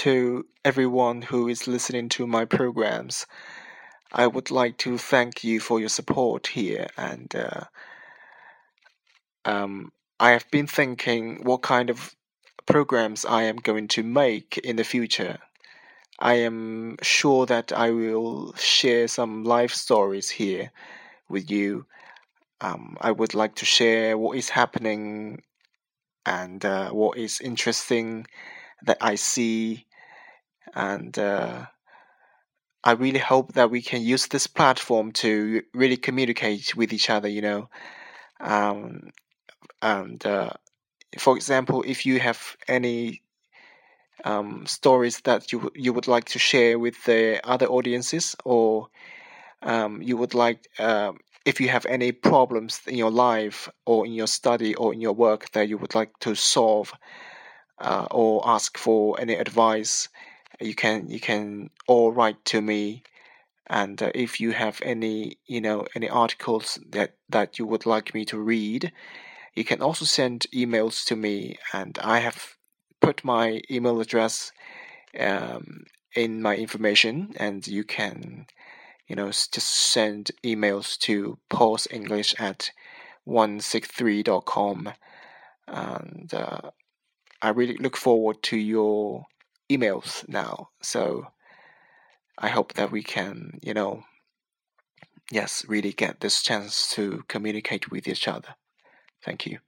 to everyone who is listening to my programs. I would like to thank you for your support here, and uh, um, I have been thinking what kind of programs I am going to make in the future. I am sure that I will share some life stories here with you. Um, I would like to share what is happening and uh, what is interesting that I see, and uh, I really hope that we can use this platform to really communicate with each other. You know, um, and uh, for example, if you have any um, stories that you you would like to share with the other audiences, or um, you would like uh, if you have any problems in your life or in your study or in your work that you would like to solve uh, or ask for any advice, you can you can all write to me. And uh, if you have any you know any articles that that you would like me to read, you can also send emails to me, and I have put my email address um, in my information, and you can, you know, just send emails to pausenglish at 163.com. And uh, I really look forward to your emails now. So I hope that we can, you know, yes, really get this chance to communicate with each other. Thank you.